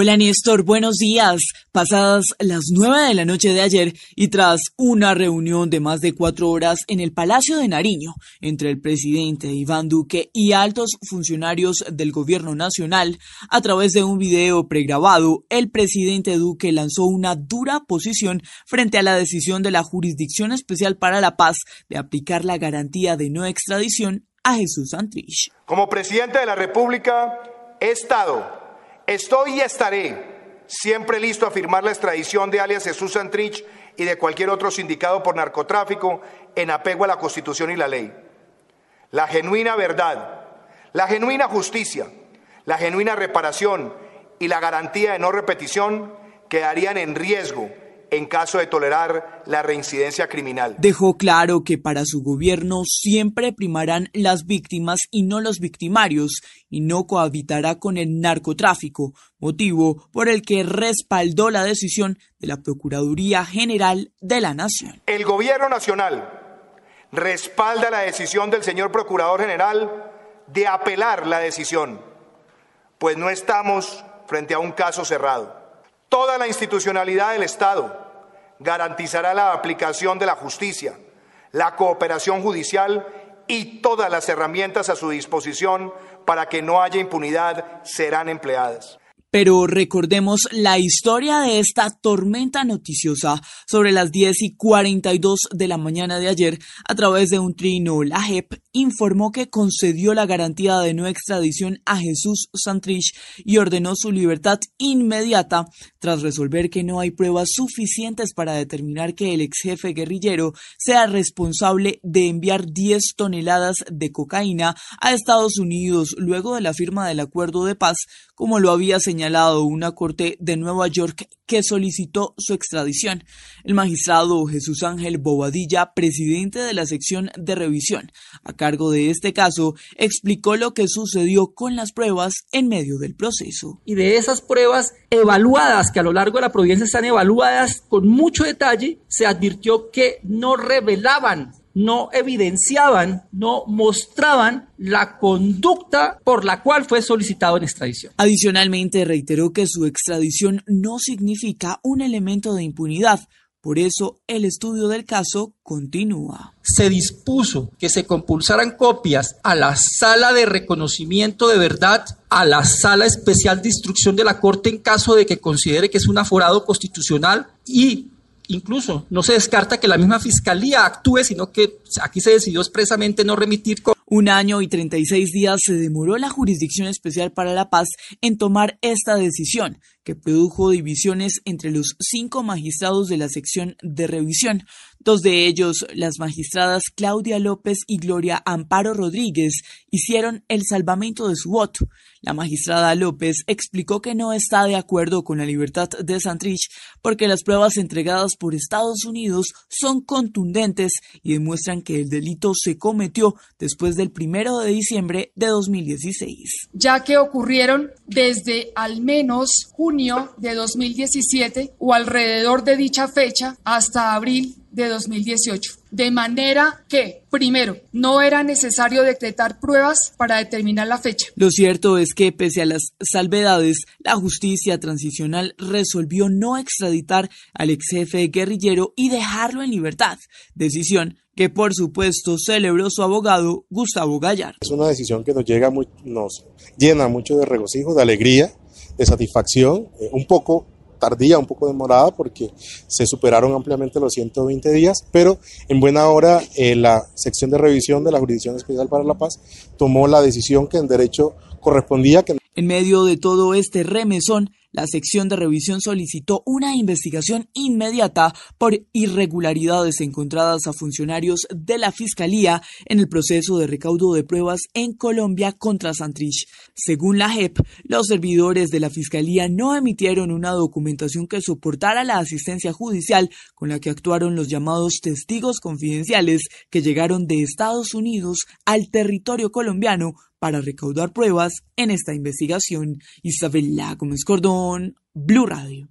Hola Néstor, buenos días. Pasadas las nueve de la noche de ayer y tras una reunión de más de cuatro horas en el Palacio de Nariño entre el presidente Iván Duque y altos funcionarios del gobierno nacional, a través de un video pregrabado, el presidente Duque lanzó una dura posición frente a la decisión de la Jurisdicción Especial para la Paz de aplicar la garantía de no extradición a Jesús Santrich. Como presidente de la República, he estado Estoy y estaré siempre listo a firmar la extradición de alias Jesús Santrich y de cualquier otro sindicado por narcotráfico en apego a la Constitución y la ley. La genuina verdad, la genuina justicia, la genuina reparación y la garantía de no repetición quedarían en riesgo en caso de tolerar la reincidencia criminal. Dejó claro que para su gobierno siempre primarán las víctimas y no los victimarios y no cohabitará con el narcotráfico, motivo por el que respaldó la decisión de la Procuraduría General de la Nación. El gobierno nacional respalda la decisión del señor Procurador General de apelar la decisión, pues no estamos frente a un caso cerrado. Toda la institucionalidad del Estado garantizará la aplicación de la justicia, la cooperación judicial y todas las herramientas a su disposición para que no haya impunidad serán empleadas. Pero recordemos la historia de esta tormenta noticiosa sobre las 10 y 42 de la mañana de ayer a través de un trino. La JEP informó que concedió la garantía de no extradición a Jesús Santrich y ordenó su libertad inmediata tras resolver que no hay pruebas suficientes para determinar que el ex jefe guerrillero sea responsable de enviar 10 toneladas de cocaína a Estados Unidos luego de la firma del acuerdo de paz, como lo había señalado una corte de Nueva York que solicitó su extradición. El magistrado Jesús Ángel Bobadilla, presidente de la sección de revisión a cargo de este caso, explicó lo que sucedió con las pruebas en medio del proceso. Y de esas pruebas evaluadas, que a lo largo de la provincia están evaluadas con mucho detalle, se advirtió que no revelaban no evidenciaban, no mostraban la conducta por la cual fue solicitado en extradición. Adicionalmente, reiteró que su extradición no significa un elemento de impunidad. Por eso, el estudio del caso continúa. Se dispuso que se compulsaran copias a la sala de reconocimiento de verdad, a la sala especial de instrucción de la Corte en caso de que considere que es un aforado constitucional y Incluso no se descarta que la misma fiscalía actúe, sino que aquí se decidió expresamente no remitir. Un año y 36 días se demoró la Jurisdicción Especial para la Paz en tomar esta decisión, que produjo divisiones entre los cinco magistrados de la sección de revisión. Dos de ellos, las magistradas Claudia López y Gloria Amparo Rodríguez, hicieron el salvamento de su voto. La magistrada López explicó que no está de acuerdo con la libertad de Santrich porque las pruebas entregadas por Estados Unidos son contundentes y demuestran que el delito se cometió después del primero de diciembre de 2016. Ya que ocurrieron desde al menos junio de 2017 o alrededor de dicha fecha hasta abril de 2018. De manera que, primero, no era necesario decretar pruebas para determinar la fecha. Lo cierto es que, pese a las salvedades, la justicia transicional resolvió no extraditar al ex jefe guerrillero y dejarlo en libertad, decisión que por supuesto celebró su abogado Gustavo Gallar. Es una decisión que nos llega muy, nos llena mucho de regocijo, de alegría, de satisfacción, eh, un poco tardía, un poco demorada, porque se superaron ampliamente los 120 días, pero en buena hora eh, la sección de revisión de la Jurisdicción Especial para la Paz tomó la decisión que en derecho correspondía. Que... En medio de todo este remesón, la sección de revisión solicitó una investigación inmediata por irregularidades encontradas a funcionarios de la Fiscalía en el proceso de recaudo de pruebas en Colombia contra Santrich. Según la JEP, los servidores de la Fiscalía no emitieron una documentación que soportara la asistencia judicial con la que actuaron los llamados testigos confidenciales que llegaron de Estados Unidos al territorio colombiano para recaudar pruebas en esta investigación. Isabel Gómez Cordón, Blue Radio.